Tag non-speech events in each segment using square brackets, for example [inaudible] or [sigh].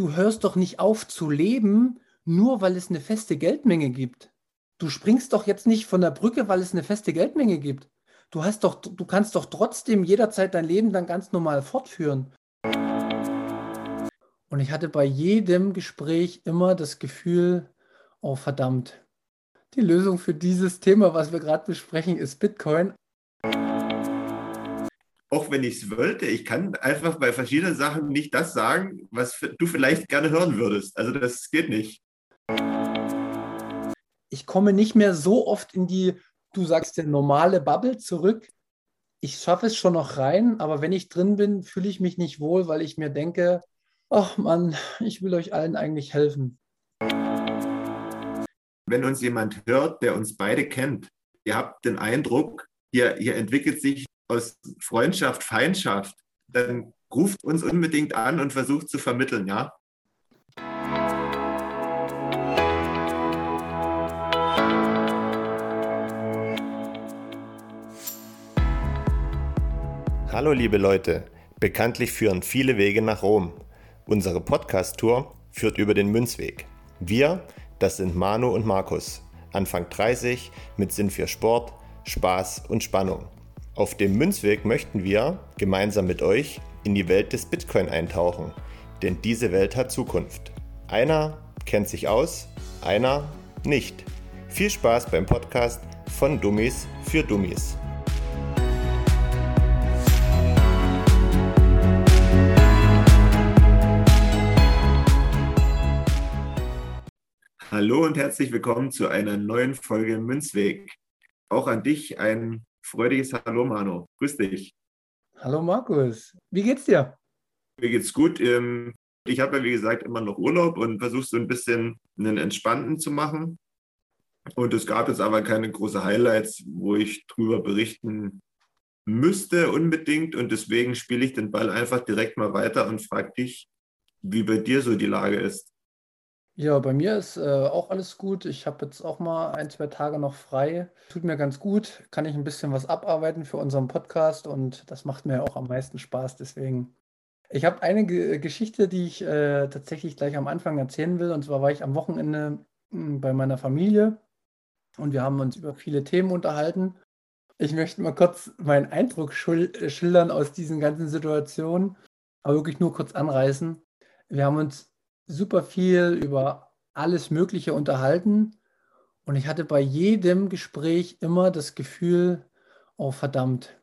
du hörst doch nicht auf zu leben, nur weil es eine feste Geldmenge gibt. Du springst doch jetzt nicht von der Brücke, weil es eine feste Geldmenge gibt. Du hast doch, du kannst doch trotzdem jederzeit dein Leben dann ganz normal fortführen. Und ich hatte bei jedem Gespräch immer das Gefühl, oh verdammt, die Lösung für dieses Thema, was wir gerade besprechen, ist Bitcoin. Auch wenn ich es wollte, ich kann einfach bei verschiedenen Sachen nicht das sagen, was du vielleicht gerne hören würdest. Also das geht nicht ich komme nicht mehr so oft in die, du sagst ja, normale Bubble zurück. Ich schaffe es schon noch rein, aber wenn ich drin bin, fühle ich mich nicht wohl, weil ich mir denke, ach Mann, ich will euch allen eigentlich helfen. Wenn uns jemand hört, der uns beide kennt, ihr habt den Eindruck, hier, hier entwickelt sich aus Freundschaft Feindschaft, dann ruft uns unbedingt an und versucht zu vermitteln, ja? Hallo liebe Leute, bekanntlich führen viele Wege nach Rom. Unsere Podcast-Tour führt über den Münzweg. Wir, das sind Manu und Markus, Anfang 30, mit Sinn für Sport, Spaß und Spannung. Auf dem Münzweg möchten wir gemeinsam mit euch in die Welt des Bitcoin eintauchen, denn diese Welt hat Zukunft. Einer kennt sich aus, einer nicht. Viel Spaß beim Podcast von Dummies für Dummies. Hallo und herzlich willkommen zu einer neuen Folge Münzweg. Auch an dich ein freudiges Hallo, Manu. Grüß dich. Hallo, Markus. Wie geht's dir? Mir geht's gut. Ähm, ich habe ja, wie gesagt, immer noch Urlaub und versuche so ein bisschen einen entspannten zu machen. Und es gab jetzt aber keine großen Highlights, wo ich drüber berichten müsste unbedingt. Und deswegen spiele ich den Ball einfach direkt mal weiter und frage dich, wie bei dir so die Lage ist. Ja, bei mir ist äh, auch alles gut. Ich habe jetzt auch mal ein, zwei Tage noch frei. Tut mir ganz gut. Kann ich ein bisschen was abarbeiten für unseren Podcast und das macht mir auch am meisten Spaß. Deswegen. Ich habe eine G Geschichte, die ich äh, tatsächlich gleich am Anfang erzählen will. Und zwar war ich am Wochenende hm, bei meiner Familie und wir haben uns über viele Themen unterhalten. Ich möchte mal kurz meinen Eindruck schildern aus diesen ganzen Situationen, aber wirklich nur kurz anreißen. Wir haben uns super viel über alles Mögliche unterhalten und ich hatte bei jedem Gespräch immer das Gefühl, oh verdammt,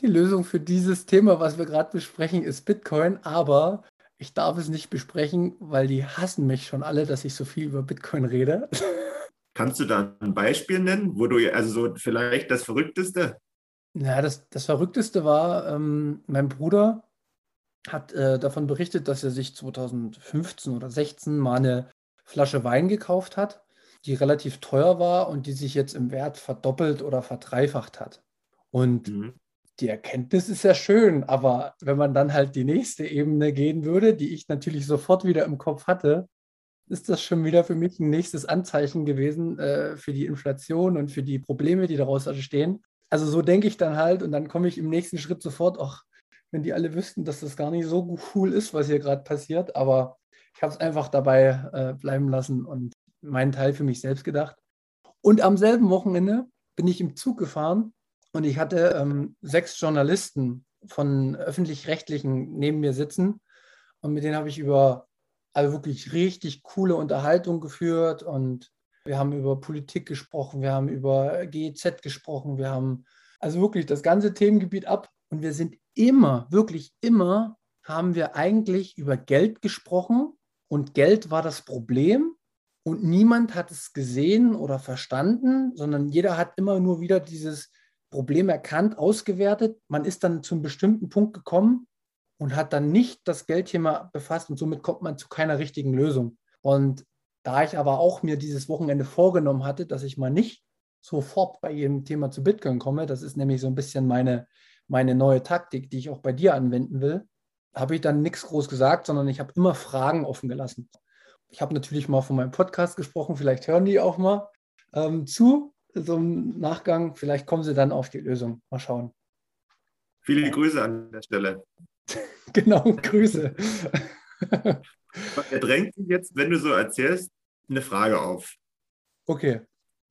die Lösung für dieses Thema, was wir gerade besprechen, ist Bitcoin, aber ich darf es nicht besprechen, weil die hassen mich schon alle, dass ich so viel über Bitcoin rede. [laughs] Kannst du da ein Beispiel nennen, wo du, also so vielleicht das Verrückteste? Ja, das, das Verrückteste war, ähm, mein Bruder hat äh, davon berichtet, dass er sich 2015 oder 16 mal eine Flasche Wein gekauft hat, die relativ teuer war und die sich jetzt im Wert verdoppelt oder verdreifacht hat. Und mhm. die Erkenntnis ist ja schön, aber wenn man dann halt die nächste Ebene gehen würde, die ich natürlich sofort wieder im Kopf hatte, ist das schon wieder für mich ein nächstes Anzeichen gewesen äh, für die Inflation und für die Probleme, die daraus entstehen. Also so denke ich dann halt und dann komme ich im nächsten Schritt sofort, ach, wenn die alle wüssten, dass das gar nicht so cool ist, was hier gerade passiert. Aber ich habe es einfach dabei äh, bleiben lassen und meinen Teil für mich selbst gedacht. Und am selben Wochenende bin ich im Zug gefahren und ich hatte ähm, sechs Journalisten von öffentlich-rechtlichen neben mir sitzen. Und mit denen habe ich über also wirklich richtig coole Unterhaltung geführt und wir haben über Politik gesprochen, wir haben über GEZ gesprochen, wir haben also wirklich das ganze Themengebiet ab und wir sind immer, wirklich immer, haben wir eigentlich über Geld gesprochen und Geld war das Problem und niemand hat es gesehen oder verstanden, sondern jeder hat immer nur wieder dieses Problem erkannt, ausgewertet. Man ist dann zu einem bestimmten Punkt gekommen und hat dann nicht das Geldthema befasst und somit kommt man zu keiner richtigen Lösung. Und da ich aber auch mir dieses Wochenende vorgenommen hatte, dass ich mal nicht sofort bei jedem Thema zu Bitcoin komme, das ist nämlich so ein bisschen meine meine neue Taktik, die ich auch bei dir anwenden will, habe ich dann nichts groß gesagt, sondern ich habe immer Fragen offen gelassen. Ich habe natürlich mal von meinem Podcast gesprochen, vielleicht hören die auch mal ähm, zu, so im Nachgang. Vielleicht kommen sie dann auf die Lösung. Mal schauen. Viele Grüße an der Stelle. [laughs] genau, Grüße. Er drängt sich jetzt, wenn du so erzählst, eine Frage auf. Okay.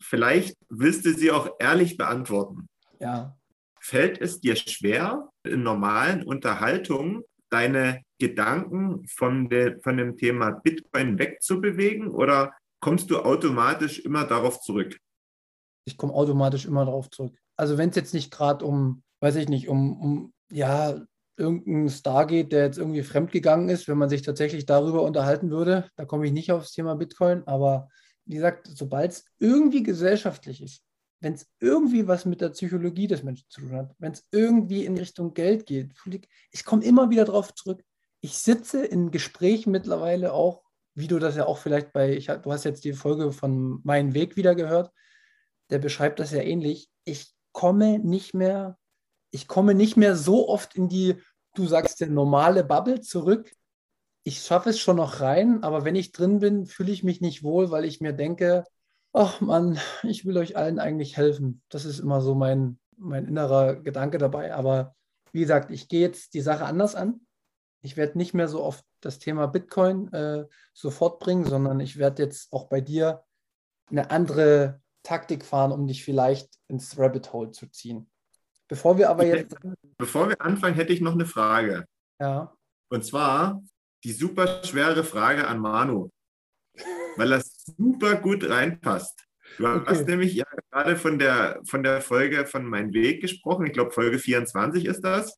Vielleicht willst du sie auch ehrlich beantworten. Ja. Fällt es dir schwer, in normalen Unterhaltungen deine Gedanken von, der, von dem Thema Bitcoin wegzubewegen oder kommst du automatisch immer darauf zurück? Ich komme automatisch immer darauf zurück. Also wenn es jetzt nicht gerade um, weiß ich nicht, um, um ja, irgendein Star geht, der jetzt irgendwie fremdgegangen ist, wenn man sich tatsächlich darüber unterhalten würde, da komme ich nicht aufs Thema Bitcoin. Aber wie gesagt, sobald es irgendwie gesellschaftlich ist, wenn es irgendwie was mit der Psychologie des Menschen zu tun hat, wenn es irgendwie in Richtung Geld geht, ich komme immer wieder darauf zurück. Ich sitze in Gesprächen mittlerweile auch, wie du das ja auch vielleicht bei, ich, du hast jetzt die Folge von Mein Weg wieder gehört, der beschreibt das ja ähnlich. Ich komme nicht mehr, ich komme nicht mehr so oft in die, du sagst, der normale Bubble zurück. Ich schaffe es schon noch rein, aber wenn ich drin bin, fühle ich mich nicht wohl, weil ich mir denke, ach Mann, ich will euch allen eigentlich helfen. Das ist immer so mein, mein innerer Gedanke dabei. Aber wie gesagt, ich gehe jetzt die Sache anders an. Ich werde nicht mehr so oft das Thema Bitcoin äh, sofort bringen, sondern ich werde jetzt auch bei dir eine andere Taktik fahren, um dich vielleicht ins Rabbit Hole zu ziehen. Bevor wir aber jetzt. Bevor wir anfangen, hätte ich noch eine Frage. Ja. Und zwar die super schwere Frage an Manu weil das super gut reinpasst. Du okay. hast nämlich ja gerade von der, von der Folge von Mein Weg gesprochen. Ich glaube, Folge 24 ist das.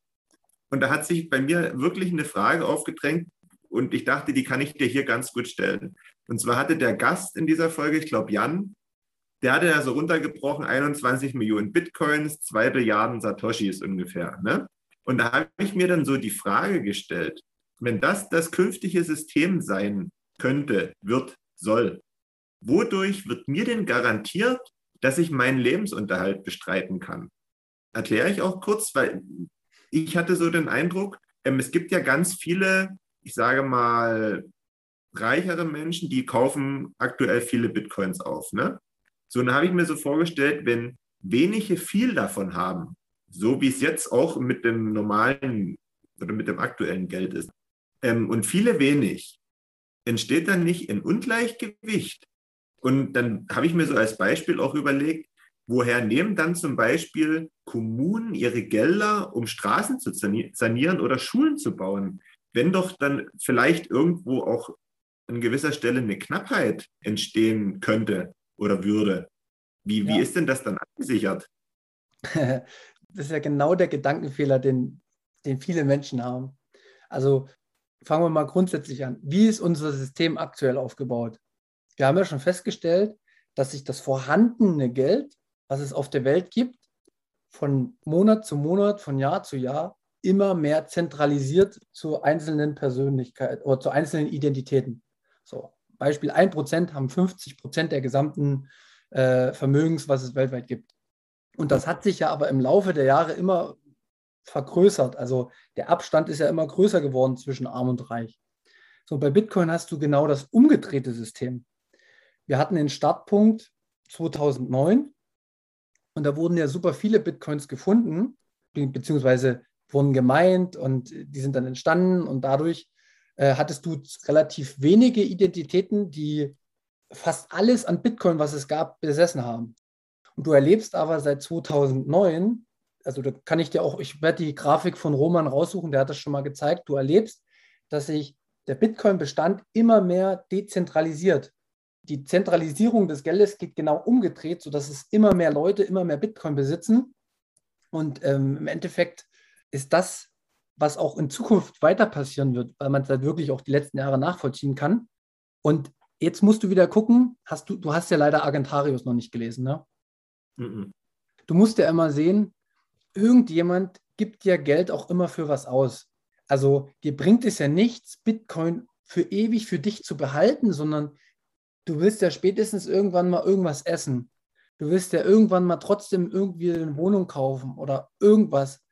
Und da hat sich bei mir wirklich eine Frage aufgedrängt und ich dachte, die kann ich dir hier ganz gut stellen. Und zwar hatte der Gast in dieser Folge, ich glaube Jan, der hatte ja so runtergebrochen 21 Millionen Bitcoins, 2 Milliarden Satoshis ungefähr. Ne? Und da habe ich mir dann so die Frage gestellt, wenn das das künftige System sein könnte, wird, soll. Wodurch wird mir denn garantiert, dass ich meinen Lebensunterhalt bestreiten kann? Erkläre ich auch kurz, weil ich hatte so den Eindruck, ähm, es gibt ja ganz viele, ich sage mal, reichere Menschen, die kaufen aktuell viele Bitcoins auf. Ne? So, dann habe ich mir so vorgestellt, wenn wenige viel davon haben, so wie es jetzt auch mit dem normalen oder mit dem aktuellen Geld ist, ähm, und viele wenig, entsteht dann nicht ein Ungleichgewicht? Und dann habe ich mir so als Beispiel auch überlegt, woher nehmen dann zum Beispiel Kommunen ihre Gelder, um Straßen zu sanieren oder Schulen zu bauen, wenn doch dann vielleicht irgendwo auch an gewisser Stelle eine Knappheit entstehen könnte oder würde. Wie, ja. wie ist denn das dann abgesichert? [laughs] Das ist ja genau der Gedankenfehler, den, den viele Menschen haben. Also fangen wir mal grundsätzlich an. Wie ist unser System aktuell aufgebaut? Wir haben ja schon festgestellt, dass sich das vorhandene Geld, was es auf der Welt gibt, von Monat zu Monat, von Jahr zu Jahr immer mehr zentralisiert zu einzelnen Persönlichkeiten oder zu einzelnen Identitäten. So, Beispiel 1% haben 50% der gesamten äh, Vermögens, was es weltweit gibt. Und das hat sich ja aber im Laufe der Jahre immer vergrößert. Also der Abstand ist ja immer größer geworden zwischen arm und reich. So, bei Bitcoin hast du genau das umgedrehte System. Wir hatten den Startpunkt 2009 und da wurden ja super viele Bitcoins gefunden, beziehungsweise wurden gemeint und die sind dann entstanden und dadurch äh, hattest du relativ wenige Identitäten, die fast alles an Bitcoin, was es gab, besessen haben. Und du erlebst aber seit 2009 also da kann ich dir auch, ich werde die Grafik von Roman raussuchen, der hat das schon mal gezeigt, du erlebst, dass sich der Bitcoin-Bestand immer mehr dezentralisiert. Die Zentralisierung des Geldes geht genau umgedreht, sodass es immer mehr Leute immer mehr Bitcoin besitzen. Und ähm, im Endeffekt ist das, was auch in Zukunft weiter passieren wird, weil man es halt wirklich auch die letzten Jahre nachvollziehen kann. Und jetzt musst du wieder gucken, hast du, du hast ja leider Argentarius noch nicht gelesen, ne? Mm -mm. Du musst ja immer sehen, irgendjemand gibt dir Geld auch immer für was aus. Also dir bringt es ja nichts, Bitcoin für ewig für dich zu behalten, sondern du willst ja spätestens irgendwann mal irgendwas essen. Du willst ja irgendwann mal trotzdem irgendwie eine Wohnung kaufen oder irgendwas.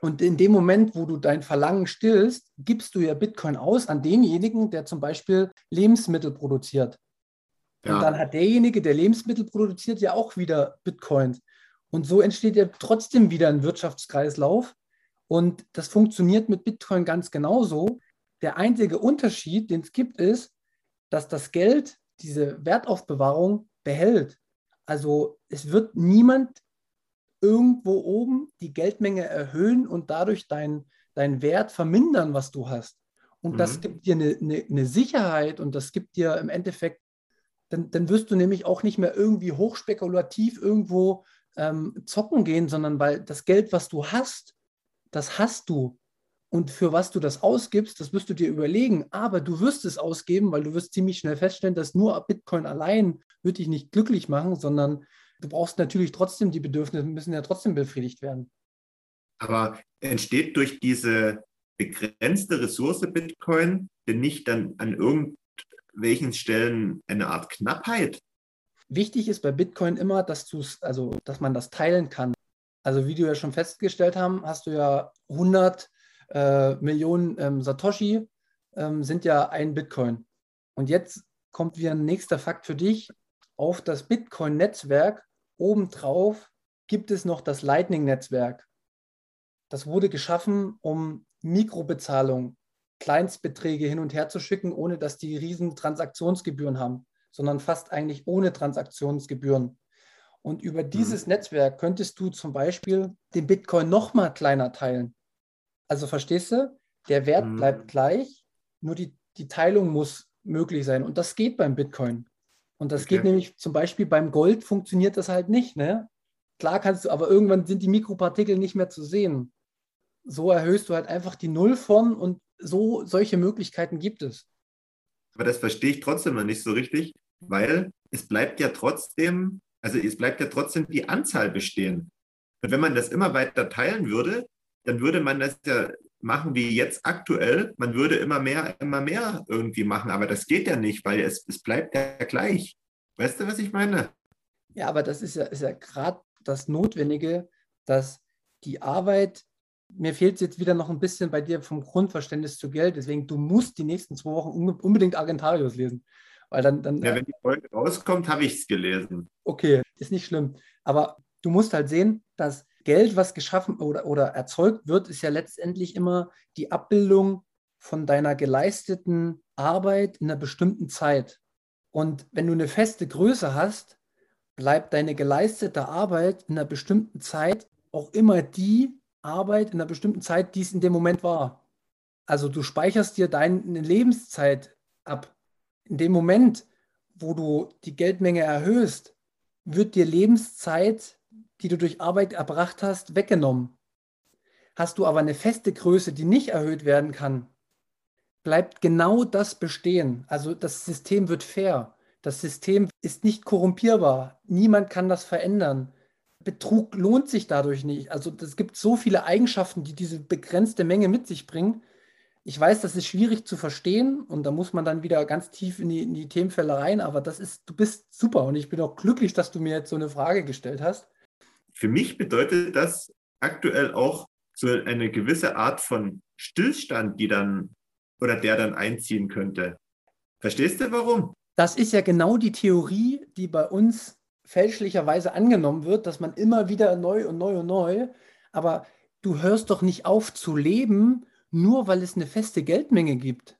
Und in dem Moment, wo du dein Verlangen stillst, gibst du ja Bitcoin aus an denjenigen, der zum Beispiel Lebensmittel produziert. Ja. Und dann hat derjenige, der Lebensmittel produziert, ja auch wieder Bitcoins. Und so entsteht ja trotzdem wieder ein Wirtschaftskreislauf. Und das funktioniert mit Bitcoin ganz genauso. Der einzige Unterschied, den es gibt, ist, dass das Geld diese Wertaufbewahrung behält. Also es wird niemand irgendwo oben die Geldmenge erhöhen und dadurch deinen dein Wert vermindern, was du hast. Und mhm. das gibt dir eine, eine, eine, Sicherheit und das gibt dir im Endeffekt, dann, dann wirst du nämlich auch nicht mehr irgendwie hochspekulativ irgendwo ähm, zocken gehen, sondern weil das Geld, was du hast, das hast du. Und für was du das ausgibst, das wirst du dir überlegen. Aber du wirst es ausgeben, weil du wirst ziemlich schnell feststellen, dass nur Bitcoin allein wird dich nicht glücklich machen, sondern du brauchst natürlich trotzdem, die Bedürfnisse müssen ja trotzdem befriedigt werden. Aber entsteht durch diese begrenzte Ressource Bitcoin denn nicht dann an irgendwelchen Stellen eine Art Knappheit? Wichtig ist bei Bitcoin immer, dass also dass man das teilen kann. Also wie du ja schon festgestellt haben, hast du ja 100 äh, Millionen ähm, Satoshi ähm, sind ja ein Bitcoin. Und jetzt kommt wieder ein nächster Fakt für dich. Auf das Bitcoin-Netzwerk obendrauf gibt es noch das Lightning-Netzwerk. Das wurde geschaffen, um Mikrobezahlung, Kleinstbeträge hin und her zu schicken, ohne dass die riesen Transaktionsgebühren haben, sondern fast eigentlich ohne Transaktionsgebühren. Und über mhm. dieses mhm. Netzwerk könntest du zum Beispiel den Bitcoin noch mal kleiner teilen. Also verstehst du, der Wert mhm. bleibt gleich, nur die, die Teilung muss möglich sein. Und das geht beim Bitcoin. Und das okay. geht nämlich zum Beispiel beim Gold funktioniert das halt nicht. Ne? Klar kannst du, aber irgendwann sind die Mikropartikel nicht mehr zu sehen so erhöhst du halt einfach die Nullform und so solche Möglichkeiten gibt es. Aber das verstehe ich trotzdem noch nicht so richtig, weil es bleibt ja trotzdem, also es bleibt ja trotzdem die Anzahl bestehen. Und wenn man das immer weiter teilen würde, dann würde man das ja machen wie jetzt aktuell. Man würde immer mehr, immer mehr irgendwie machen, aber das geht ja nicht, weil es, es bleibt ja gleich. Weißt du, was ich meine? Ja, aber das ist ja, ist ja gerade das Notwendige, dass die Arbeit mir fehlt es jetzt wieder noch ein bisschen bei dir vom Grundverständnis zu Geld. Deswegen, du musst die nächsten zwei Wochen unbedingt Argentarius lesen. Weil dann, dann, ja, wenn die Folge rauskommt, habe ich es gelesen. Okay, ist nicht schlimm. Aber du musst halt sehen, dass Geld, was geschaffen oder, oder erzeugt wird, ist ja letztendlich immer die Abbildung von deiner geleisteten Arbeit in einer bestimmten Zeit. Und wenn du eine feste Größe hast, bleibt deine geleistete Arbeit in einer bestimmten Zeit auch immer die, Arbeit in einer bestimmten Zeit, die es in dem Moment war. Also du speicherst dir deine Lebenszeit ab. In dem Moment, wo du die Geldmenge erhöhst, wird dir Lebenszeit, die du durch Arbeit erbracht hast, weggenommen. Hast du aber eine feste Größe, die nicht erhöht werden kann, bleibt genau das bestehen. Also das System wird fair. Das System ist nicht korrumpierbar. Niemand kann das verändern. Betrug lohnt sich dadurch nicht. Also es gibt so viele Eigenschaften, die diese begrenzte Menge mit sich bringen. Ich weiß, das ist schwierig zu verstehen und da muss man dann wieder ganz tief in die, in die Themenfälle rein, aber das ist, du bist super und ich bin auch glücklich, dass du mir jetzt so eine Frage gestellt hast. Für mich bedeutet das aktuell auch so eine gewisse Art von Stillstand, die dann oder der dann einziehen könnte. Verstehst du warum? Das ist ja genau die Theorie, die bei uns fälschlicherweise angenommen wird, dass man immer wieder neu und neu und neu, aber du hörst doch nicht auf zu leben, nur weil es eine feste Geldmenge gibt.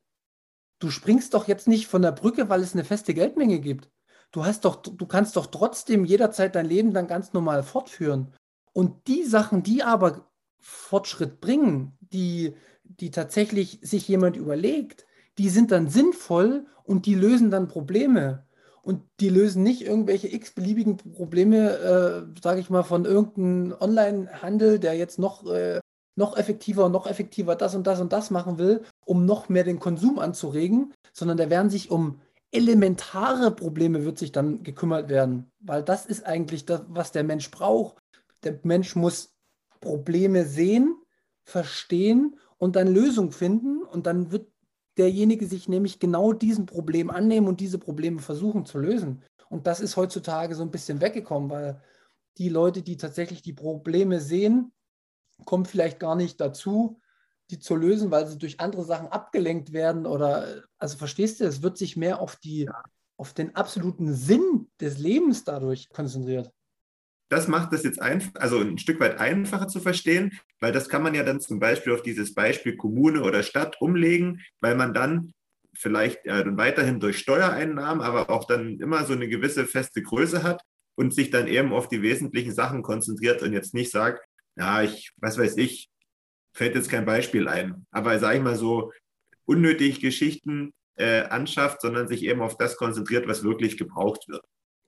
Du springst doch jetzt nicht von der Brücke, weil es eine feste Geldmenge gibt. Du hast doch, du kannst doch trotzdem jederzeit dein Leben dann ganz normal fortführen. Und die Sachen, die aber Fortschritt bringen, die, die tatsächlich sich jemand überlegt, die sind dann sinnvoll und die lösen dann Probleme und die lösen nicht irgendwelche x-beliebigen Probleme, äh, sage ich mal, von irgendeinem Online-Handel, der jetzt noch, äh, noch effektiver und noch effektiver das und das und das machen will, um noch mehr den Konsum anzuregen, sondern da werden sich um elementare Probleme wird sich dann gekümmert werden, weil das ist eigentlich das, was der Mensch braucht. Der Mensch muss Probleme sehen, verstehen und dann Lösungen finden und dann wird derjenige sich nämlich genau diesem Problem annehmen und diese Probleme versuchen zu lösen. Und das ist heutzutage so ein bisschen weggekommen, weil die Leute, die tatsächlich die Probleme sehen, kommen vielleicht gar nicht dazu, die zu lösen, weil sie durch andere Sachen abgelenkt werden oder, also verstehst du, es wird sich mehr auf die, auf den absoluten Sinn des Lebens dadurch konzentriert. das macht das jetzt einfach, also ein Stück weit einfacher zu verstehen, weil das kann man ja dann zum Beispiel auf dieses Beispiel Kommune oder Stadt umlegen, weil man dann vielleicht äh, weiterhin durch Steuereinnahmen, aber auch dann immer so eine gewisse feste Größe hat und sich dann eben auf die wesentlichen Sachen konzentriert und jetzt nicht sagt, ja, ich, was weiß ich, fällt jetzt kein Beispiel ein, aber sage ich mal so, unnötig Geschichten äh, anschafft, sondern sich eben auf das konzentriert, was wirklich gebraucht wird.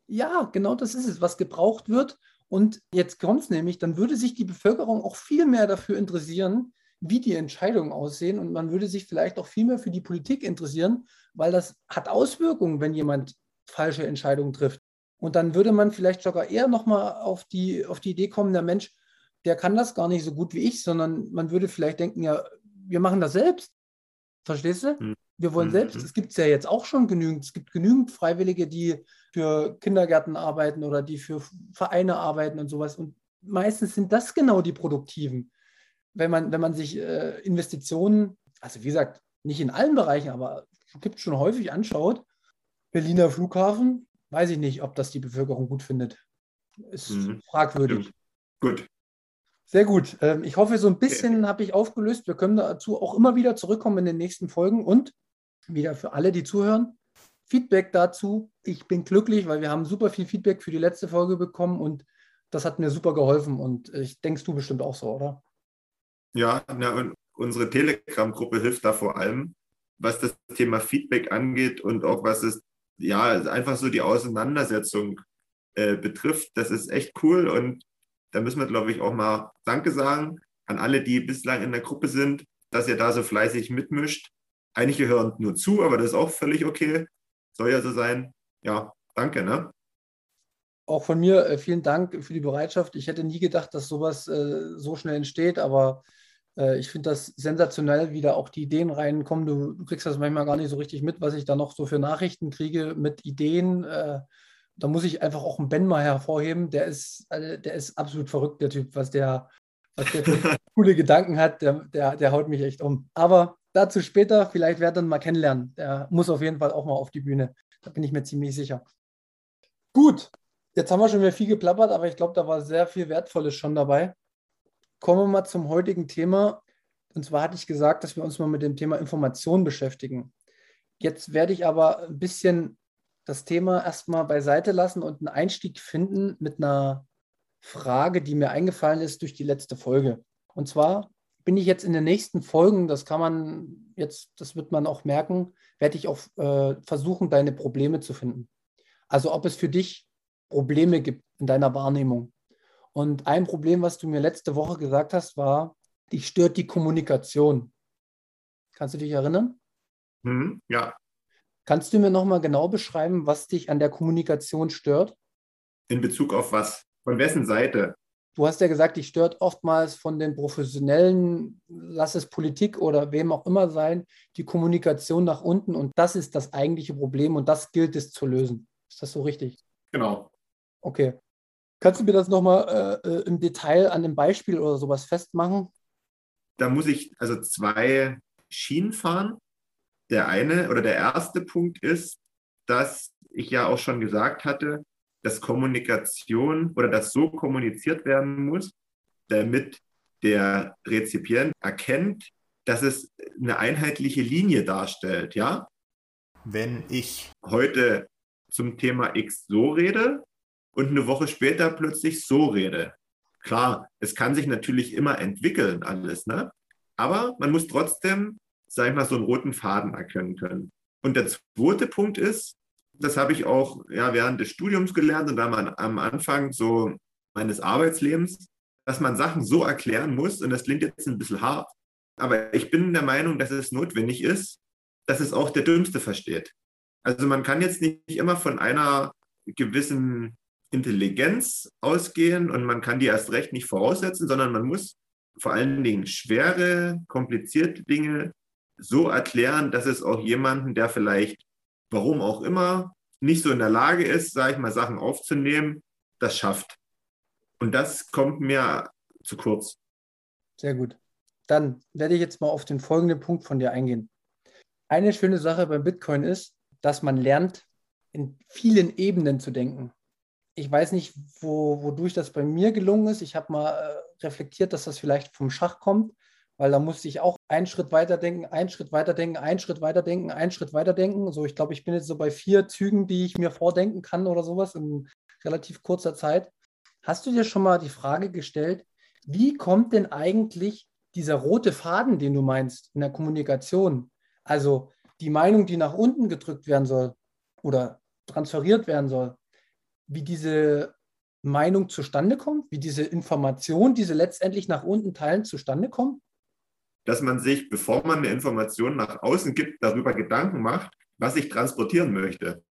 Ja, genau das ist es, was gebraucht wird. Und jetzt kommt es nämlich, dann würde sich die Bevölkerung auch viel mehr dafür interessieren, wie die Entscheidungen aussehen. Und man würde sich vielleicht auch viel mehr für die Politik interessieren, weil das hat Auswirkungen, wenn jemand falsche Entscheidungen trifft. Und dann würde man vielleicht sogar eher nochmal auf die, auf die Idee kommen, der Mensch, der kann das gar nicht so gut wie ich, sondern man würde vielleicht denken, ja, wir machen das selbst. Verstehst du? Hm. Wir wollen mhm. selbst, es gibt es ja jetzt auch schon genügend. Es gibt genügend Freiwillige, die für Kindergärten arbeiten oder die für Vereine arbeiten und sowas. Und meistens sind das genau die Produktiven. Wenn man, wenn man sich äh, Investitionen, also wie gesagt, nicht in allen Bereichen, aber gibt schon häufig anschaut, Berliner Flughafen, weiß ich nicht, ob das die Bevölkerung gut findet. Ist mhm. fragwürdig. Gut. Sehr gut. Ähm, ich hoffe, so ein bisschen habe ich aufgelöst. Wir können dazu auch immer wieder zurückkommen in den nächsten Folgen und wieder für alle, die zuhören, Feedback dazu. Ich bin glücklich, weil wir haben super viel Feedback für die letzte Folge bekommen und das hat mir super geholfen und ich denkst du bestimmt auch so, oder? Ja, na, und unsere Telegram-Gruppe hilft da vor allem, was das Thema Feedback angeht und auch was es, ja, einfach so die Auseinandersetzung äh, betrifft. Das ist echt cool und da müssen wir, glaube ich, auch mal Danke sagen an alle, die bislang in der Gruppe sind, dass ihr da so fleißig mitmischt. Einige hören nur zu, aber das ist auch völlig okay. Soll ja so sein. Ja, danke. Ne? Auch von mir äh, vielen Dank für die Bereitschaft. Ich hätte nie gedacht, dass sowas äh, so schnell entsteht, aber äh, ich finde das sensationell, wie da auch die Ideen reinkommen. Du, du, kriegst das manchmal gar nicht so richtig mit, was ich da noch so für Nachrichten kriege mit Ideen. Äh, da muss ich einfach auch einen Ben mal hervorheben. Der ist, also der ist absolut verrückt, der Typ, was der, was der für [laughs] coole Gedanken hat. Der, der, der haut mich echt um. Aber dazu später, vielleicht werden wir mal kennenlernen. Der muss auf jeden Fall auch mal auf die Bühne. Da bin ich mir ziemlich sicher. Gut, jetzt haben wir schon wieder viel geplappert, aber ich glaube, da war sehr viel Wertvolles schon dabei. Kommen wir mal zum heutigen Thema. Und zwar hatte ich gesagt, dass wir uns mal mit dem Thema Information beschäftigen. Jetzt werde ich aber ein bisschen das Thema erstmal beiseite lassen und einen Einstieg finden mit einer Frage, die mir eingefallen ist durch die letzte Folge. Und zwar bin ich jetzt in den nächsten Folgen, das kann man jetzt, das wird man auch merken, werde ich auch äh, versuchen, deine Probleme zu finden. Also ob es für dich Probleme gibt in deiner Wahrnehmung. Und ein Problem, was du mir letzte Woche gesagt hast, war, dich stört die Kommunikation. Kannst du dich erinnern? Mhm, ja. Kannst du mir nochmal genau beschreiben, was dich an der Kommunikation stört? In Bezug auf was? Von wessen Seite? Du hast ja gesagt, dich stört oftmals von den Professionellen, lass es Politik oder wem auch immer sein, die Kommunikation nach unten. Und das ist das eigentliche Problem und das gilt es zu lösen. Ist das so richtig? Genau. Okay. Kannst du mir das nochmal äh, äh, im Detail an einem Beispiel oder sowas festmachen? Da muss ich also zwei Schienen fahren. Der eine oder der erste Punkt ist, dass ich ja auch schon gesagt hatte, dass Kommunikation oder dass so kommuniziert werden muss, damit der Rezipient erkennt, dass es eine einheitliche Linie darstellt, ja? Wenn ich heute zum Thema X so rede und eine Woche später plötzlich so rede. Klar, es kann sich natürlich immer entwickeln, alles, ne? Aber man muss trotzdem sag ich mal, so einen roten Faden erkennen können. Und der zweite Punkt ist, das habe ich auch ja, während des Studiums gelernt und dann am Anfang so meines Arbeitslebens, dass man Sachen so erklären muss, und das klingt jetzt ein bisschen hart, aber ich bin der Meinung, dass es notwendig ist, dass es auch der Dümmste versteht. Also man kann jetzt nicht immer von einer gewissen Intelligenz ausgehen und man kann die erst recht nicht voraussetzen, sondern man muss vor allen Dingen schwere, komplizierte Dinge so erklären, dass es auch jemanden, der vielleicht, warum auch immer, nicht so in der Lage ist, sage ich mal, Sachen aufzunehmen, das schafft. Und das kommt mir zu kurz. Sehr gut. Dann werde ich jetzt mal auf den folgenden Punkt von dir eingehen. Eine schöne Sache beim Bitcoin ist, dass man lernt, in vielen Ebenen zu denken. ich weiß nicht, wo, wodurch das bei mir gelungen ist. Ich habe mal äh, reflektiert, dass das vielleicht vom Schach kommt, weil da musste ich auch einen Schritt weiter denken, einen Schritt weiter denken, einen Schritt weiter denken, einen Schritt weiter denken. So, ich glaube, ich bin jetzt so bei vier Zügen, die ich mir vordenken kann oder sowas in relativ kurzer Zeit. Hast du dir schon mal die Frage gestellt, wie kommt denn eigentlich dieser rote Faden, den du meinst, in der Kommunikation? Also die Meinung, die nach unten gedrückt werden soll oder transferiert werden soll, wie diese Meinung zustande kommt, wie diese Information, diese letztendlich nach unten teilen, zustande kommt? Dass man sich, bevor man eine Information nach außen gibt, darüber Gedanken macht, was ich transportieren möchte.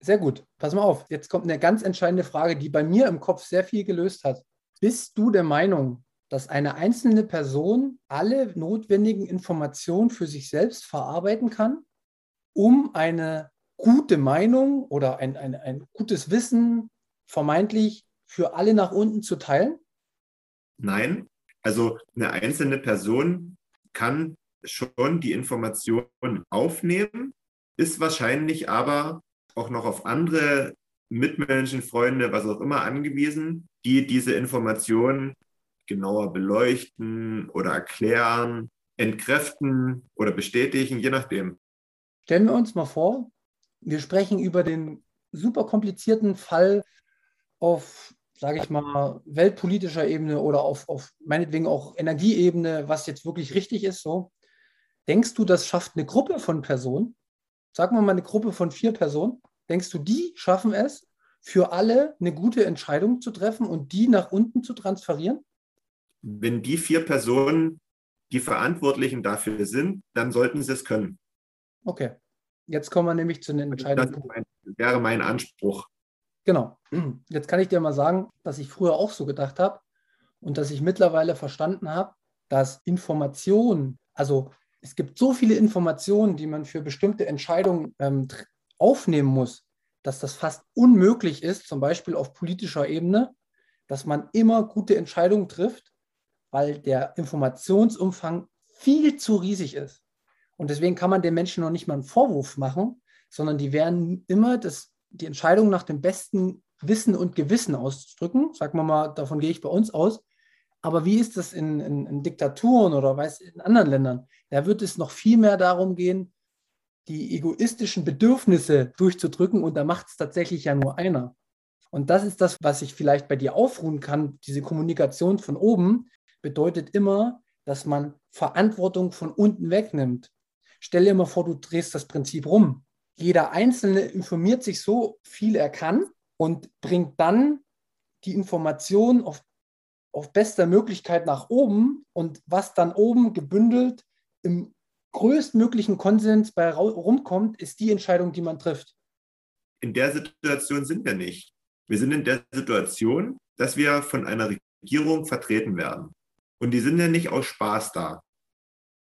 Sehr gut. Pass mal auf. Jetzt kommt eine ganz entscheidende Frage, die bei mir im Kopf sehr viel gelöst hat. Bist du der Meinung, dass eine einzelne Person alle notwendigen Informationen für sich selbst verarbeiten kann, um eine gute Meinung oder ein, ein, ein gutes Wissen vermeintlich für alle nach unten zu teilen? Nein, also eine einzelne Person kann schon die Informationen aufnehmen, ist wahrscheinlich aber auch noch auf andere Mitmenschen, Freunde, was auch immer angewiesen, die diese Informationen genauer beleuchten oder erklären, entkräften oder bestätigen, je nachdem. Stellen wir uns mal vor, wir sprechen über den super komplizierten Fall auf, sage ich mal, weltpolitischer Ebene oder auf, auf meinetwegen auch Energieebene, was jetzt wirklich richtig ist. So. Denkst du, das schafft eine Gruppe von Personen? Sagen wir mal eine Gruppe von vier Personen. Denkst du, die schaffen es, für alle eine gute Entscheidung zu treffen und die nach unten zu transferieren? Wenn die vier Personen die Verantwortlichen dafür sind, dann sollten sie es können. Okay. Jetzt kommen wir nämlich zu den entscheidenden Punkten. Das wäre mein Anspruch. Genau. Jetzt kann ich dir mal sagen, dass ich früher auch so gedacht habe und dass ich mittlerweile verstanden habe, dass Information, also es gibt so viele Informationen, die man für bestimmte Entscheidungen ähm, aufnehmen muss, dass das fast unmöglich ist, zum Beispiel auf politischer Ebene, dass man immer gute Entscheidungen trifft, weil der Informationsumfang viel zu riesig ist. Und deswegen kann man den Menschen noch nicht mal einen Vorwurf machen, sondern die werden immer das, die Entscheidung nach dem besten Wissen und Gewissen ausdrücken. Sagen wir mal, davon gehe ich bei uns aus. Aber wie ist das in, in, in Diktaturen oder weiß, in anderen Ländern? Da wird es noch viel mehr darum gehen, die egoistischen Bedürfnisse durchzudrücken und da macht es tatsächlich ja nur einer. Und das ist das, was ich vielleicht bei dir aufruhen kann. Diese Kommunikation von oben bedeutet immer, dass man Verantwortung von unten wegnimmt. Stell dir mal vor, du drehst das Prinzip rum. Jeder Einzelne informiert sich so viel er kann und bringt dann die Information auf, auf bester Möglichkeit nach oben und was dann oben gebündelt im größtmreglichen Konsens bei rumkommt, ist die Entscheidung, die man trifft. In der Situation sind wir nicht. Wir sind in der Situation, dass wir von einer Regierung vertreten werden. Und die sind ja nicht aus Spaß da.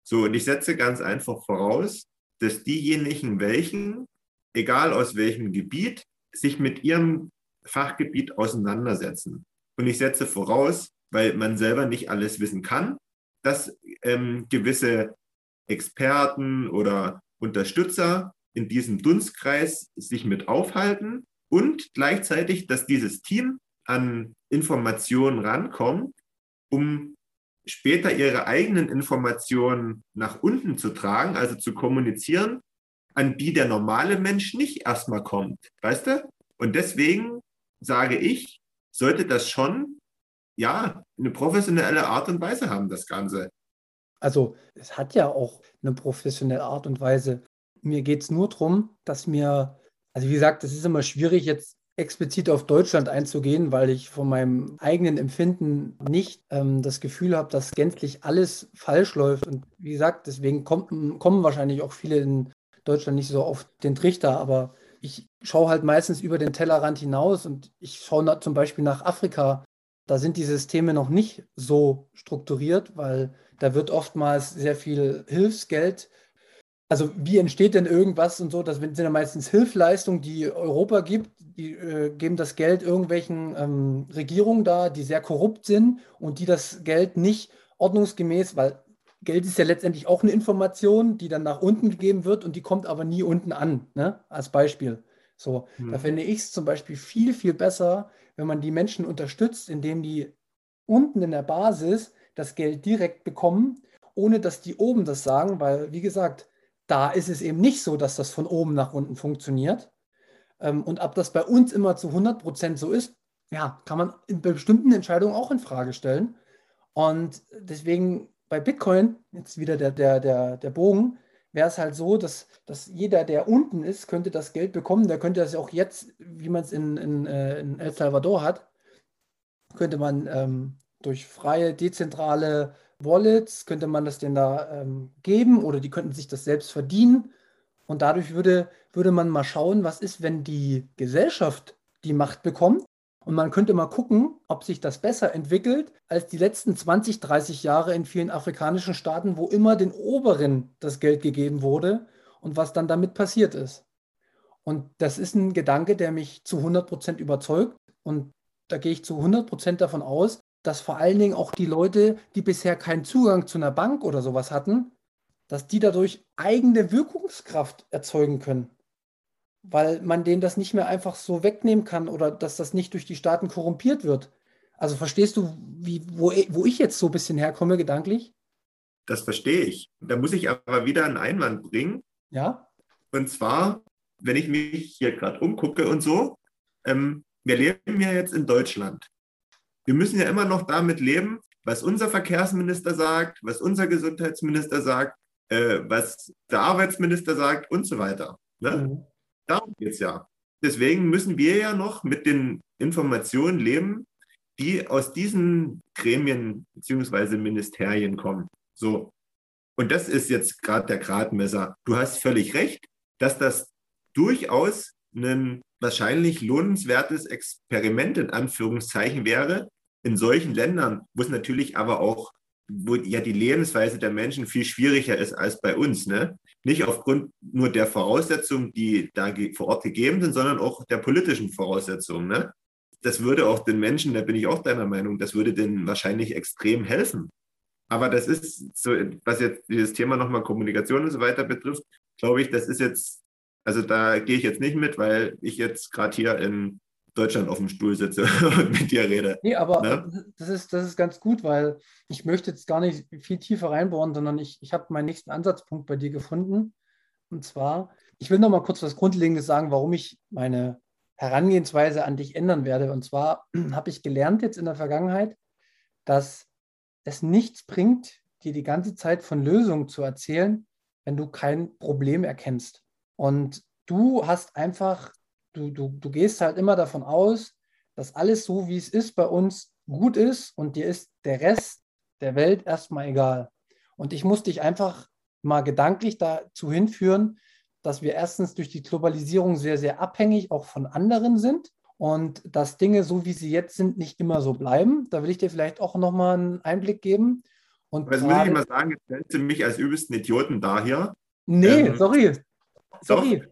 So, und ich setze ganz einfach voraus, dass diejenigen, welchen, egal aus welchem Gebiet, sich mit ihrem Fachgebiet auseinandersetzen. Und ich setze voraus, weil man selber nicht alles wissen kann, dass ähm, gewisse Experten oder Unterstützer in diesem Dunstkreis sich mit aufhalten und gleichzeitig, dass dieses Team an Informationen rankommt, um später ihre eigenen Informationen nach unten zu tragen, also zu kommunizieren, an die der normale Mensch nicht erstmal kommt. Weißt du? Und deswegen sage ich, sollte das schon, ja, eine professionelle Art und Weise haben, das Ganze. Also es hat ja auch eine professionelle Art und Weise. Mir geht es nur darum, dass mir, also wie gesagt, es ist immer schwierig, jetzt explizit auf Deutschland einzugehen, weil ich von meinem eigenen Empfinden nicht ähm, das Gefühl habe, dass gänzlich alles falsch läuft. Und wie gesagt, deswegen kommt, kommen wahrscheinlich auch viele in Deutschland nicht so auf den Trichter, aber ich schaue halt meistens über den Tellerrand hinaus und ich schaue zum Beispiel nach Afrika. Da sind die Systeme noch nicht so strukturiert, weil da wird oftmals sehr viel Hilfsgeld also wie entsteht denn irgendwas und so? Das sind ja meistens Hilfleistungen, die Europa gibt. Die äh, geben das Geld irgendwelchen ähm, Regierungen da, die sehr korrupt sind und die das Geld nicht ordnungsgemäß, weil Geld ist ja letztendlich auch eine Information, die dann nach unten gegeben wird und die kommt aber nie unten an, ne? als Beispiel. So, mhm. da fände ich es zum Beispiel viel, viel besser, wenn man die Menschen unterstützt, indem die unten in der Basis das Geld direkt bekommen, ohne dass die oben das sagen, weil, wie gesagt, da ist es eben nicht so, dass das von oben nach unten funktioniert. Ähm, und ob das bei uns immer zu 100 Prozent so ist, ja, kann man in bestimmten Entscheidungen auch in Frage stellen. Und deswegen bei Bitcoin, jetzt wieder der, der, der, der Bogen, wäre es halt so, dass, dass jeder, der unten ist, könnte das Geld bekommen. Der könnte das auch jetzt, wie man es in, in, äh, in El Salvador hat, könnte man ähm, durch freie, dezentrale Wallets, könnte man das denn da ähm, geben oder die könnten sich das selbst verdienen. Und dadurch würde, würde man mal schauen, was ist, wenn die Gesellschaft die Macht bekommt. Und man könnte mal gucken, ob sich das besser entwickelt als die letzten 20, 30 Jahre in vielen afrikanischen Staaten, wo immer den Oberen das Geld gegeben wurde und was dann damit passiert ist. Und das ist ein Gedanke, der mich zu 100 Prozent überzeugt. Und da gehe ich zu 100 Prozent davon aus, dass vor allen Dingen auch die Leute, die bisher keinen Zugang zu einer Bank oder sowas hatten, dass die dadurch eigene Wirkungskraft erzeugen können. Weil man denen das nicht mehr einfach so wegnehmen kann oder dass das nicht durch die Staaten korrumpiert wird. Also verstehst du, wie, wo, wo ich jetzt so ein bisschen herkomme, gedanklich? Das verstehe ich. Da muss ich aber wieder einen Einwand bringen. Ja. Und zwar, wenn ich mich hier gerade umgucke und so, ähm, wir leben ja jetzt in Deutschland. Wir müssen ja immer noch damit leben, was unser Verkehrsminister sagt, was unser Gesundheitsminister sagt, äh, was der Arbeitsminister sagt und so weiter. Ne? Mhm. Darum geht es ja. Deswegen müssen wir ja noch mit den Informationen leben, die aus diesen Gremien bzw. Ministerien kommen. So. Und das ist jetzt gerade der Gradmesser. Du hast völlig recht, dass das durchaus ein wahrscheinlich lohnenswertes Experiment in Anführungszeichen wäre, in solchen Ländern, wo es natürlich aber auch, wo ja die Lebensweise der Menschen viel schwieriger ist als bei uns. Ne? Nicht aufgrund nur der Voraussetzungen, die da vor Ort gegeben sind, sondern auch der politischen Voraussetzungen. Ne? Das würde auch den Menschen, da bin ich auch deiner Meinung, das würde denen wahrscheinlich extrem helfen. Aber das ist so, was jetzt dieses Thema nochmal Kommunikation und so weiter betrifft, glaube ich, das ist jetzt also da gehe ich jetzt nicht mit, weil ich jetzt gerade hier in Deutschland auf dem Stuhl sitze [laughs] und mit dir rede. Nee, aber ne? das, ist, das ist ganz gut, weil ich möchte jetzt gar nicht viel tiefer reinbohren, sondern ich, ich habe meinen nächsten Ansatzpunkt bei dir gefunden. Und zwar, ich will noch mal kurz was Grundlegendes sagen, warum ich meine Herangehensweise an dich ändern werde. Und zwar [clears throat] habe ich gelernt jetzt in der Vergangenheit, dass es nichts bringt, dir die ganze Zeit von Lösungen zu erzählen, wenn du kein Problem erkennst. Und du hast einfach, du, du, du gehst halt immer davon aus, dass alles so, wie es ist, bei uns gut ist und dir ist der Rest der Welt erstmal egal. Und ich muss dich einfach mal gedanklich dazu hinführen, dass wir erstens durch die Globalisierung sehr, sehr abhängig auch von anderen sind und dass Dinge so, wie sie jetzt sind, nicht immer so bleiben. Da will ich dir vielleicht auch nochmal einen Einblick geben. Und das muss ich mal sagen, jetzt stellst du mich als übelsten Idioten da hier. Nee, ähm, sorry. Sorry. Doch,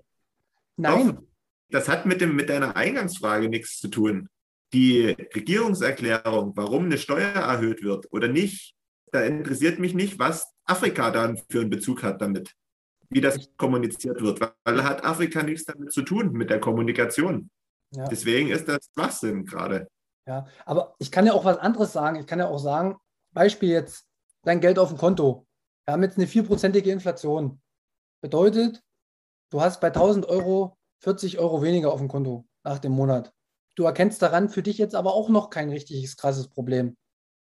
Nein. Doch, das hat mit, dem, mit deiner Eingangsfrage nichts zu tun. Die Regierungserklärung, warum eine Steuer erhöht wird oder nicht, da interessiert mich nicht, was Afrika dann für einen Bezug hat damit, wie das kommuniziert wird, weil hat Afrika nichts damit zu tun, mit der Kommunikation. Ja. Deswegen ist das Schwachsinn gerade. Ja, aber ich kann ja auch was anderes sagen. Ich kann ja auch sagen, Beispiel jetzt, dein Geld auf dem Konto. Wir haben jetzt eine vierprozentige Inflation. Bedeutet, Du hast bei 1000 Euro 40 Euro weniger auf dem Konto nach dem Monat. Du erkennst daran für dich jetzt aber auch noch kein richtiges krasses Problem.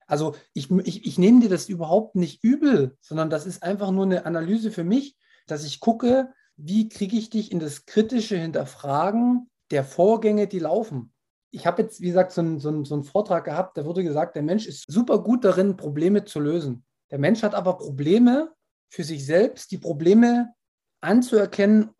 Also ich, ich, ich nehme dir das überhaupt nicht übel, sondern das ist einfach nur eine Analyse für mich, dass ich gucke, wie kriege ich dich in das kritische Hinterfragen der Vorgänge, die laufen. Ich habe jetzt, wie gesagt, so einen, so, einen, so einen Vortrag gehabt, da wurde gesagt, der Mensch ist super gut darin, Probleme zu lösen. Der Mensch hat aber Probleme für sich selbst, die Probleme anzuerkennen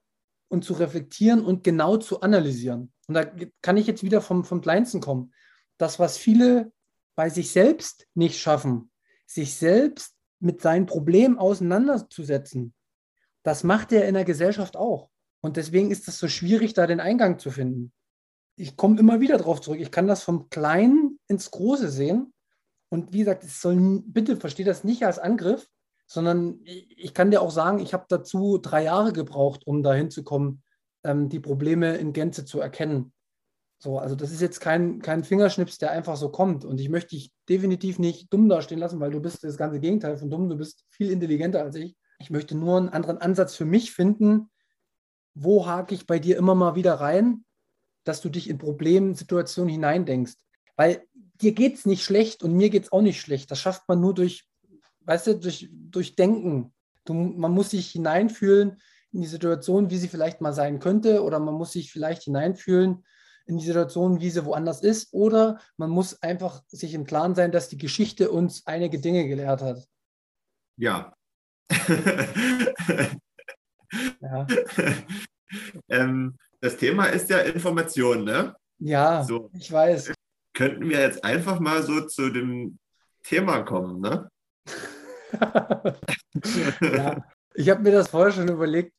und zu reflektieren und genau zu analysieren. Und da kann ich jetzt wieder vom, vom Kleinsten kommen. Das, was viele bei sich selbst nicht schaffen, sich selbst mit seinen Problemen auseinanderzusetzen, das macht er in der Gesellschaft auch. Und deswegen ist es so schwierig, da den Eingang zu finden. Ich komme immer wieder darauf zurück. Ich kann das vom Kleinen ins Große sehen. Und wie gesagt, es soll, bitte verstehe das nicht als Angriff, sondern ich kann dir auch sagen, ich habe dazu drei Jahre gebraucht, um dahin zu kommen, ähm, die Probleme in Gänze zu erkennen. So, also das ist jetzt kein, kein Fingerschnips, der einfach so kommt. Und ich möchte dich definitiv nicht dumm dastehen lassen, weil du bist das ganze Gegenteil von dumm. Du bist viel intelligenter als ich. Ich möchte nur einen anderen Ansatz für mich finden. Wo hake ich bei dir immer mal wieder rein, dass du dich in Problemsituationen hineindenkst? Weil dir geht es nicht schlecht und mir geht es auch nicht schlecht. Das schafft man nur durch, weißt du, durch, durch Denken. Du, man muss sich hineinfühlen in die Situation, wie sie vielleicht mal sein könnte, oder man muss sich vielleicht hineinfühlen in die Situation, wie sie woanders ist, oder man muss einfach sich im Klaren sein, dass die Geschichte uns einige Dinge gelehrt hat. Ja. [laughs] ja. [laughs] ähm, das Thema ist ja Information, ne? Ja, so. ich weiß. Könnten wir jetzt einfach mal so zu dem Thema kommen, ne? [laughs] [laughs] ja, ich habe mir das vorher schon überlegt,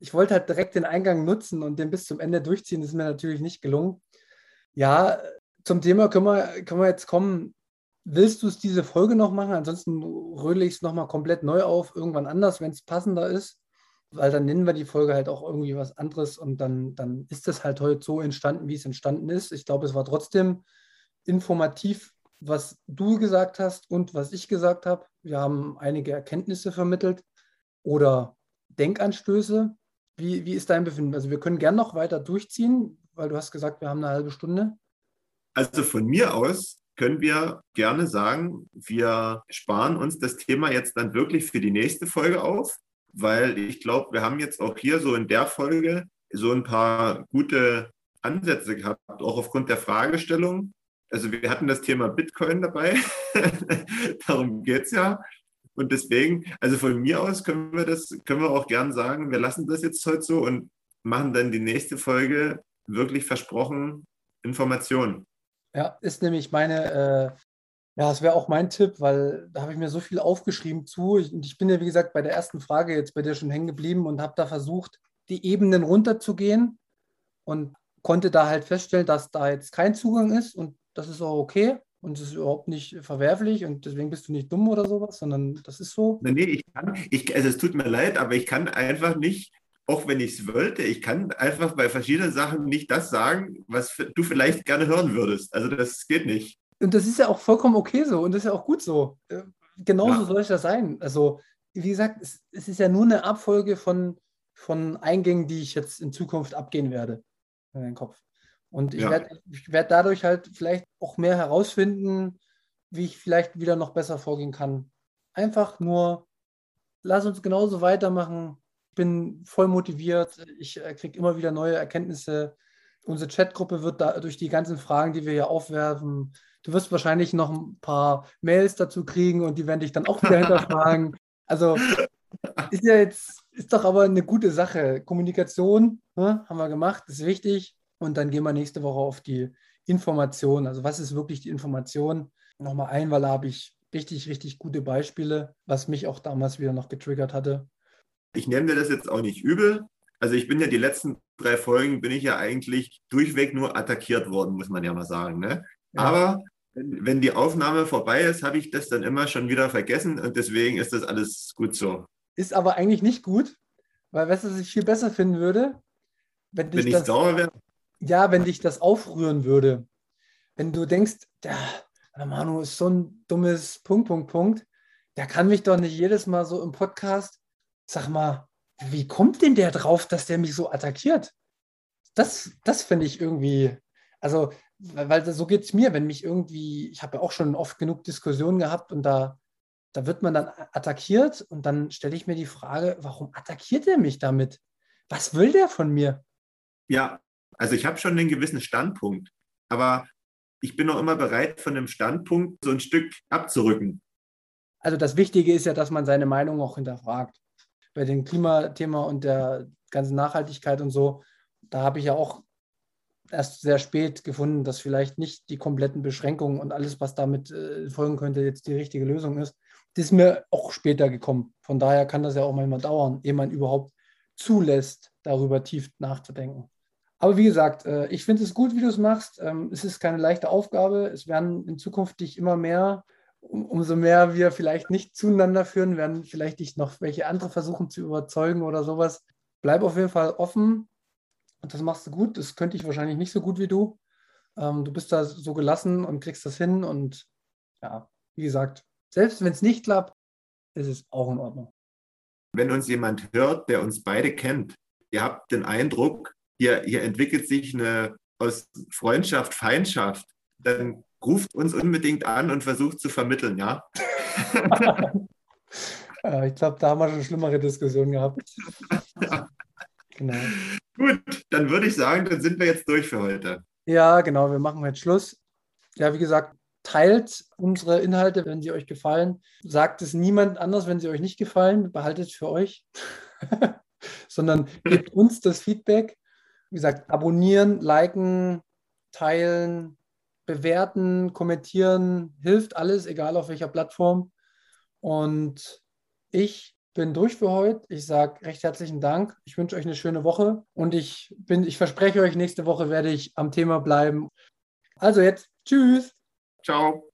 ich wollte halt direkt den Eingang nutzen und den bis zum Ende durchziehen. Das ist mir natürlich nicht gelungen. Ja, zum Thema können wir, können wir jetzt kommen. Willst du es diese Folge noch machen? Ansonsten rödle ich es nochmal komplett neu auf, irgendwann anders, wenn es passender ist. Weil dann nennen wir die Folge halt auch irgendwie was anderes und dann, dann ist es halt heute so entstanden, wie es entstanden ist. Ich glaube, es war trotzdem informativ, was du gesagt hast und was ich gesagt habe. Wir haben einige Erkenntnisse vermittelt oder Denkanstöße. Wie, wie ist dein Befinden? Also wir können gern noch weiter durchziehen, weil du hast gesagt, wir haben eine halbe Stunde. Also von mir aus können wir gerne sagen, wir sparen uns das Thema jetzt dann wirklich für die nächste Folge auf, weil ich glaube, wir haben jetzt auch hier so in der Folge so ein paar gute Ansätze gehabt, auch aufgrund der Fragestellung. Also wir hatten das Thema Bitcoin dabei, [laughs] darum geht es ja. Und deswegen, also von mir aus können wir das, können wir auch gern sagen, wir lassen das jetzt heute so und machen dann die nächste Folge wirklich versprochen Informationen. Ja, ist nämlich meine, äh, ja, das wäre auch mein Tipp, weil da habe ich mir so viel aufgeschrieben zu. Ich, und ich bin ja, wie gesagt, bei der ersten Frage jetzt bei dir schon hängen geblieben und habe da versucht, die Ebenen runterzugehen und konnte da halt feststellen, dass da jetzt kein Zugang ist und das ist auch okay und es ist überhaupt nicht verwerflich und deswegen bist du nicht dumm oder sowas, sondern das ist so. Nee, ich kann, ich, also es tut mir leid, aber ich kann einfach nicht, auch wenn ich es wollte, ich kann einfach bei verschiedenen Sachen nicht das sagen, was du vielleicht gerne hören würdest. Also das geht nicht. Und das ist ja auch vollkommen okay so und das ist ja auch gut so. Äh, genauso ja. soll es ja sein. Also, wie gesagt, es, es ist ja nur eine Abfolge von, von Eingängen, die ich jetzt in Zukunft abgehen werde in den Kopf. Und ich ja. werde werd dadurch halt vielleicht auch mehr herausfinden, wie ich vielleicht wieder noch besser vorgehen kann. Einfach nur, lass uns genauso weitermachen. Ich bin voll motiviert. Ich äh, kriege immer wieder neue Erkenntnisse. Unsere Chatgruppe wird da durch die ganzen Fragen, die wir hier aufwerfen, du wirst wahrscheinlich noch ein paar Mails dazu kriegen und die werden dich dann auch wieder hinterfragen. [laughs] Also ist ja jetzt, ist doch aber eine gute Sache. Kommunikation ne, haben wir gemacht, ist wichtig. Und dann gehen wir nächste Woche auf die Information. Also was ist wirklich die Information? Nochmal ein, weil da habe ich richtig, richtig gute Beispiele, was mich auch damals wieder noch getriggert hatte. Ich nehme mir das jetzt auch nicht übel. Also ich bin ja die letzten drei Folgen, bin ich ja eigentlich durchweg nur attackiert worden, muss man ja mal sagen. Ne? Ja. Aber wenn, die Aufnahme vorbei ist, habe ich das dann immer schon wieder vergessen und deswegen ist das alles gut so. Ist aber eigentlich nicht gut, weil weißt du, was ich viel besser finden würde? Wenn, wenn ich sauer wäre? Ja, wenn dich das aufrühren würde, wenn du denkst, der, Manu ist so ein dummes Punkt, Punkt, Punkt, der kann mich doch nicht jedes Mal so im Podcast, sag mal, wie kommt denn der drauf, dass der mich so attackiert? Das, das finde ich irgendwie, also, weil, so geht es mir, wenn mich irgendwie, ich habe ja auch schon oft genug Diskussionen gehabt und da, da wird man dann attackiert und dann stelle ich mir die Frage, warum attackiert er mich damit? Was will der von mir? Ja, also ich habe schon einen gewissen Standpunkt, aber ich bin auch immer bereit, von dem Standpunkt so ein Stück abzurücken. Also das Wichtige ist ja, dass man seine Meinung auch hinterfragt. Bei dem Klimathema und der ganzen Nachhaltigkeit und so, da habe ich ja auch erst sehr spät gefunden, dass vielleicht nicht die kompletten Beschränkungen und alles, was damit äh, folgen könnte, jetzt die richtige Lösung ist. Das ist mir auch später gekommen. Von daher kann das ja auch manchmal dauern, ehe man überhaupt zulässt, darüber tief nachzudenken. Aber wie gesagt, äh, ich finde es gut, wie du es machst. Ähm, es ist keine leichte Aufgabe. Es werden in Zukunft dich immer mehr, umso mehr wir vielleicht nicht zueinander führen, werden vielleicht dich noch welche andere versuchen zu überzeugen oder sowas. Bleib auf jeden Fall offen. Und das machst du gut. Das könnte ich wahrscheinlich nicht so gut wie du. Ähm, du bist da so gelassen und kriegst das hin. Und ja, wie gesagt, selbst wenn es nicht klappt, ist es auch in Ordnung. Wenn uns jemand hört, der uns beide kennt, ihr habt den Eindruck, hier, hier entwickelt sich eine aus Freundschaft Feindschaft, dann ruft uns unbedingt an und versucht zu vermitteln, ja? [laughs] ich glaube, da haben wir schon schlimmere Diskussionen gehabt. [laughs] genau. Gut, dann würde ich sagen, dann sind wir jetzt durch für heute. Ja, genau, wir machen jetzt Schluss. Ja, wie gesagt, teilt unsere Inhalte, wenn sie euch gefallen. Sagt es niemand anders, wenn sie euch nicht gefallen. Behaltet es für euch. [laughs] Sondern gebt uns das Feedback. Wie gesagt, abonnieren, liken, teilen, bewerten, kommentieren, hilft alles, egal auf welcher Plattform. Und ich bin durch für heute. Ich sage recht herzlichen Dank. Ich wünsche euch eine schöne Woche und ich bin, ich verspreche euch, nächste Woche werde ich am Thema bleiben. Also jetzt, tschüss. Ciao.